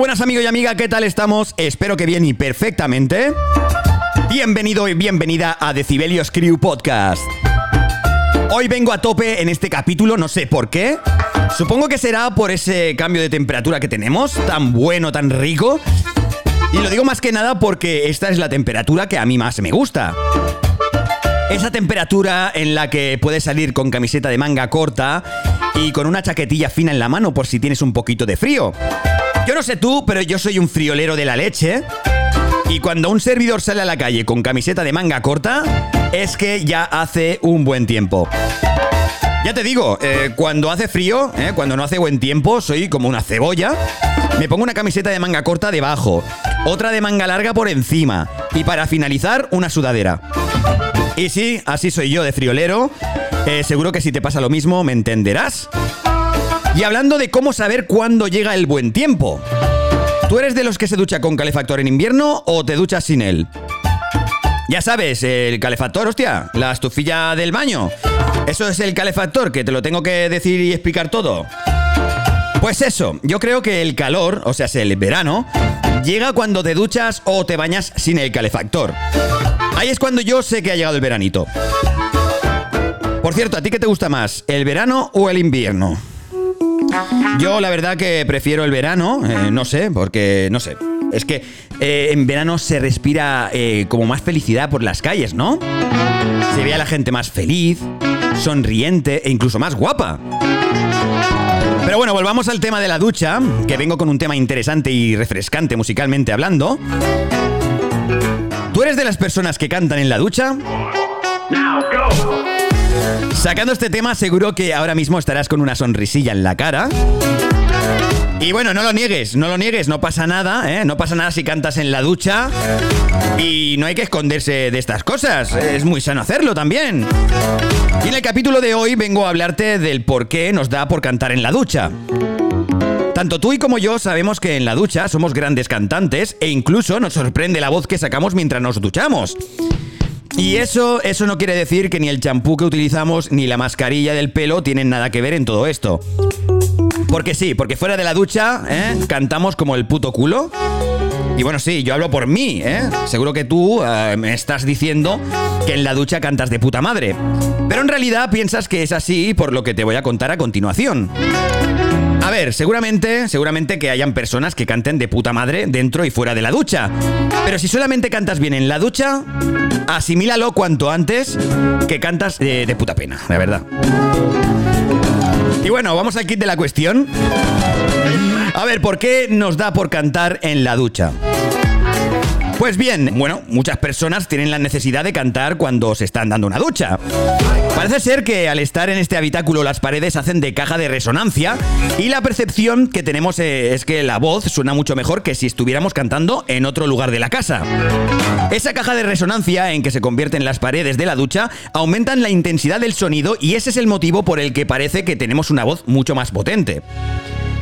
buenas amigos y amigas, ¿qué tal estamos? Espero que bien y perfectamente. Bienvenido y bienvenida a Decibelios Crew Podcast. Hoy vengo a tope en este capítulo, no sé por qué. Supongo que será por ese cambio de temperatura que tenemos, tan bueno, tan rico. Y lo digo más que nada porque esta es la temperatura que a mí más me gusta. Esa temperatura en la que puedes salir con camiseta de manga corta y con una chaquetilla fina en la mano por si tienes un poquito de frío. Yo no sé tú, pero yo soy un friolero de la leche. Y cuando un servidor sale a la calle con camiseta de manga corta, es que ya hace un buen tiempo. Ya te digo, eh, cuando hace frío, eh, cuando no hace buen tiempo, soy como una cebolla. Me pongo una camiseta de manga corta debajo, otra de manga larga por encima y para finalizar una sudadera. Y sí, así soy yo de friolero. Eh, seguro que si te pasa lo mismo me entenderás. Y hablando de cómo saber cuándo llega el buen tiempo. ¿Tú eres de los que se ducha con calefactor en invierno o te duchas sin él? Ya sabes, el calefactor, hostia, la estufilla del baño. Eso es el calefactor, que te lo tengo que decir y explicar todo. Pues eso, yo creo que el calor, o sea, el verano, llega cuando te duchas o te bañas sin el calefactor. Ahí es cuando yo sé que ha llegado el veranito. Por cierto, ¿a ti qué te gusta más, el verano o el invierno? Yo la verdad que prefiero el verano, eh, no sé, porque no sé. Es que eh, en verano se respira eh, como más felicidad por las calles, ¿no? Se ve a la gente más feliz, sonriente e incluso más guapa. Pero bueno, volvamos al tema de la ducha, que vengo con un tema interesante y refrescante musicalmente hablando. ¿Tú eres de las personas que cantan en la ducha? Sacando este tema, seguro que ahora mismo estarás con una sonrisilla en la cara. Y bueno, no lo niegues, no lo niegues, no pasa nada, ¿eh? No pasa nada si cantas en la ducha. Y no hay que esconderse de estas cosas, es muy sano hacerlo también. Y en el capítulo de hoy vengo a hablarte del por qué nos da por cantar en la ducha. Tanto tú y como yo sabemos que en la ducha somos grandes cantantes e incluso nos sorprende la voz que sacamos mientras nos duchamos. Y eso, eso no quiere decir que ni el champú que utilizamos ni la mascarilla del pelo tienen nada que ver en todo esto. Porque sí, porque fuera de la ducha, ¿eh? Cantamos como el puto culo. Y bueno, sí, yo hablo por mí, ¿eh? Seguro que tú eh, me estás diciendo que en la ducha cantas de puta madre. Pero en realidad piensas que es así por lo que te voy a contar a continuación. Seguramente, seguramente que hayan personas que canten de puta madre dentro y fuera de la ducha. Pero si solamente cantas bien en la ducha, asimílalo cuanto antes que cantas de, de puta pena, la verdad. Y bueno, vamos al kit de la cuestión. A ver, ¿por qué nos da por cantar en la ducha? Pues bien, bueno, muchas personas tienen la necesidad de cantar cuando se están dando una ducha. Parece ser que al estar en este habitáculo las paredes hacen de caja de resonancia y la percepción que tenemos eh, es que la voz suena mucho mejor que si estuviéramos cantando en otro lugar de la casa. Esa caja de resonancia en que se convierten las paredes de la ducha aumentan la intensidad del sonido y ese es el motivo por el que parece que tenemos una voz mucho más potente.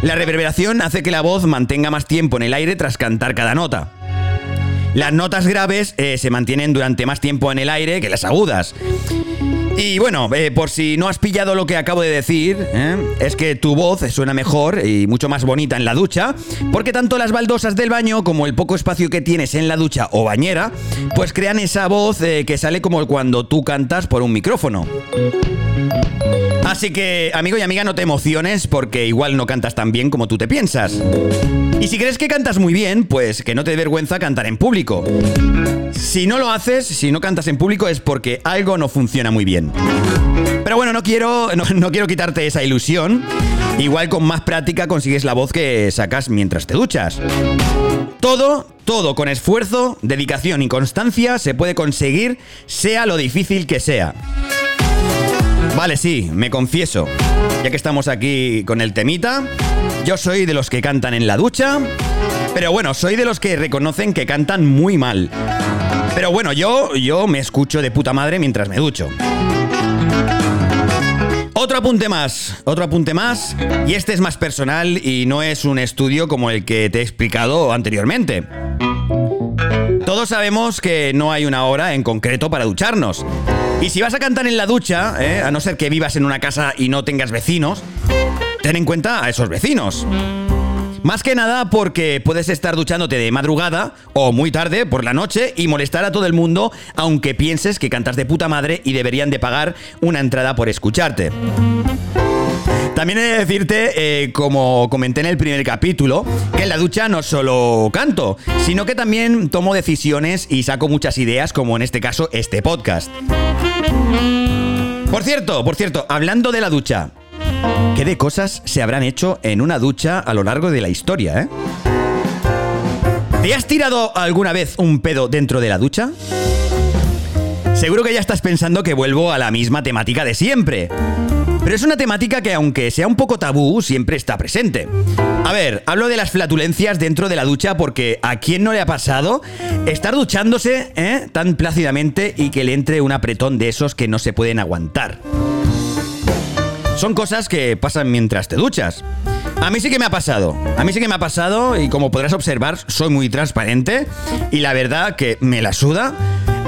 La reverberación hace que la voz mantenga más tiempo en el aire tras cantar cada nota. Las notas graves eh, se mantienen durante más tiempo en el aire que las agudas. Y bueno, eh, por si no has pillado lo que acabo de decir, eh, es que tu voz suena mejor y mucho más bonita en la ducha, porque tanto las baldosas del baño como el poco espacio que tienes en la ducha o bañera, pues crean esa voz que sale como cuando tú cantas por un micrófono. Así que, amigo y amiga, no te emociones porque igual no cantas tan bien como tú te piensas. Y si crees que cantas muy bien, pues que no te dé vergüenza cantar en público. Si no lo haces, si no cantas en público es porque algo no funciona muy bien. Pero bueno, no quiero, no, no quiero quitarte esa ilusión. Igual con más práctica consigues la voz que sacas mientras te duchas. Todo, todo con esfuerzo, dedicación y constancia se puede conseguir, sea lo difícil que sea. Vale, sí, me confieso. Ya que estamos aquí con el temita, yo soy de los que cantan en la ducha, pero bueno, soy de los que reconocen que cantan muy mal. Pero bueno, yo, yo me escucho de puta madre mientras me ducho. Otro apunte más, otro apunte más, y este es más personal y no es un estudio como el que te he explicado anteriormente. Todos sabemos que no hay una hora en concreto para ducharnos. Y si vas a cantar en la ducha, ¿eh? a no ser que vivas en una casa y no tengas vecinos, ten en cuenta a esos vecinos. Más que nada porque puedes estar duchándote de madrugada o muy tarde por la noche y molestar a todo el mundo aunque pienses que cantas de puta madre y deberían de pagar una entrada por escucharte. También he de decirte, eh, como comenté en el primer capítulo, que en la ducha no solo canto, sino que también tomo decisiones y saco muchas ideas, como en este caso este podcast. Por cierto, por cierto, hablando de la ducha, ¿qué de cosas se habrán hecho en una ducha a lo largo de la historia, eh? ¿Te has tirado alguna vez un pedo dentro de la ducha? Seguro que ya estás pensando que vuelvo a la misma temática de siempre. Pero es una temática que aunque sea un poco tabú, siempre está presente. A ver, hablo de las flatulencias dentro de la ducha porque a quién no le ha pasado estar duchándose ¿eh? tan plácidamente y que le entre un apretón de esos que no se pueden aguantar. Son cosas que pasan mientras te duchas. A mí sí que me ha pasado. A mí sí que me ha pasado y como podrás observar, soy muy transparente y la verdad que me la suda.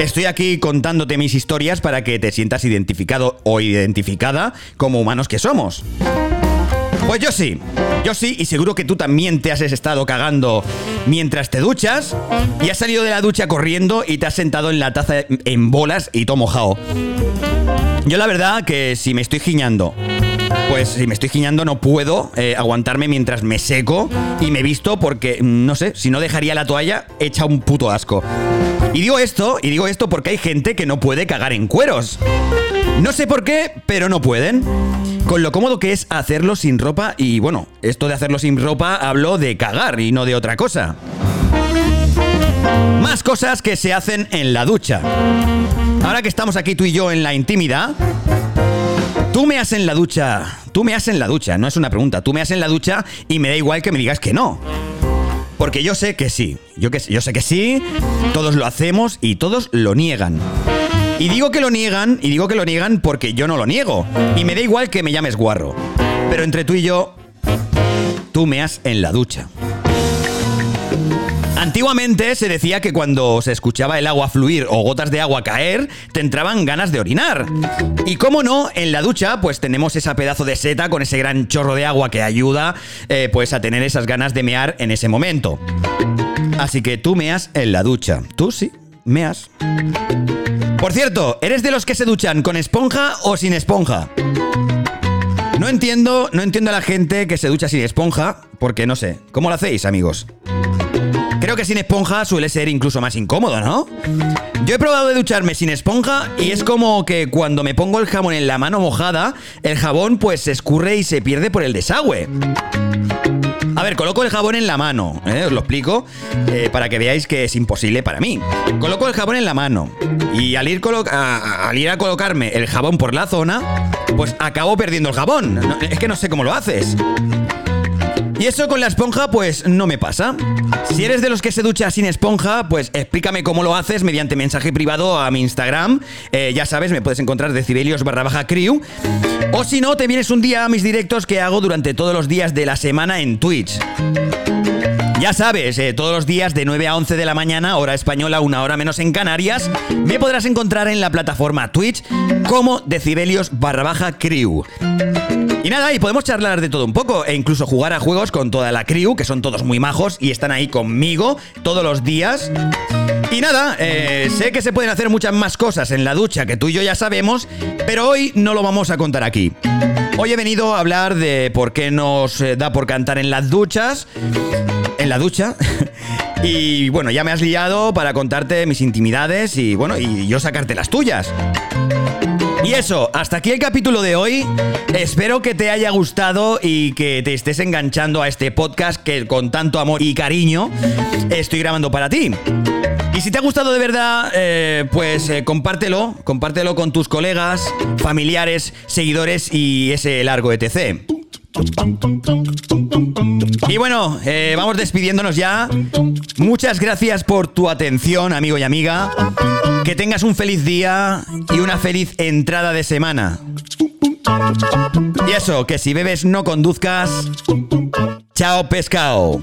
Estoy aquí contándote mis historias para que te sientas identificado o identificada como humanos que somos. Pues yo sí, yo sí, y seguro que tú también te has estado cagando mientras te duchas y has salido de la ducha corriendo y te has sentado en la taza en bolas y todo mojado. Yo la verdad que si me estoy giñando pues si me estoy giñando no puedo eh, aguantarme mientras me seco y me visto porque, mm, no sé, si no dejaría la toalla hecha un puto asco. Y digo esto, y digo esto porque hay gente que no puede cagar en cueros. No sé por qué, pero no pueden. Con lo cómodo que es hacerlo sin ropa y bueno, esto de hacerlo sin ropa hablo de cagar y no de otra cosa. Más cosas que se hacen en la ducha. Ahora que estamos aquí tú y yo en la intimidad, tú me has en la ducha, tú me has en la ducha, no es una pregunta, tú me has en la ducha y me da igual que me digas que no. Porque yo sé que sí, yo, que, yo sé que sí, todos lo hacemos y todos lo niegan. Y digo que lo niegan, y digo que lo niegan porque yo no lo niego. Y me da igual que me llames guarro. Pero entre tú y yo, tú me has en la ducha. Antiguamente se decía que cuando se escuchaba el agua fluir o gotas de agua caer, te entraban ganas de orinar. Y cómo no, en la ducha pues tenemos ese pedazo de seta con ese gran chorro de agua que ayuda eh, pues a tener esas ganas de mear en ese momento. Así que tú meas en la ducha. Tú sí, meas. Por cierto, ¿eres de los que se duchan con esponja o sin esponja? No entiendo, no entiendo a la gente que se ducha sin esponja, porque no sé. ¿Cómo lo hacéis, amigos? Creo que sin esponja suele ser incluso más incómodo, ¿no? Yo he probado de ducharme sin esponja y es como que cuando me pongo el jabón en la mano mojada, el jabón pues se escurre y se pierde por el desagüe. A ver, coloco el jabón en la mano, ¿eh? os lo explico, eh, para que veáis que es imposible para mí. Coloco el jabón en la mano y al ir, a, al ir a colocarme el jabón por la zona, pues acabo perdiendo el jabón. es que no sé cómo lo haces. Y eso con la esponja, pues no me pasa. Si eres de los que se ducha sin esponja, pues explícame cómo lo haces mediante mensaje privado a mi Instagram. Eh, ya sabes, me puedes encontrar decibelios barra baja crew. O si no, te vienes un día a mis directos que hago durante todos los días de la semana en Twitch. Ya sabes, eh, todos los días de 9 a 11 de la mañana, hora española, una hora menos en Canarias, me podrás encontrar en la plataforma Twitch como decibelios barra baja crew. Y nada, y podemos charlar de todo un poco e incluso jugar a juegos con toda la crew, que son todos muy majos y están ahí conmigo todos los días. Y nada, eh, sé que se pueden hacer muchas más cosas en la ducha que tú y yo ya sabemos, pero hoy no lo vamos a contar aquí. Hoy he venido a hablar de por qué nos eh, da por cantar en las duchas. En la ducha. Y bueno, ya me has liado para contarte mis intimidades y bueno, y yo sacarte las tuyas. Y eso, hasta aquí el capítulo de hoy. Espero que te haya gustado y que te estés enganchando a este podcast que con tanto amor y cariño estoy grabando para ti. Y si te ha gustado de verdad, eh, pues eh, compártelo, compártelo con tus colegas, familiares, seguidores y ese largo etc. Y bueno, eh, vamos despidiéndonos ya. Muchas gracias por tu atención, amigo y amiga. Que tengas un feliz día y una feliz entrada de semana. Y eso, que si bebes no conduzcas. Chao, pescado.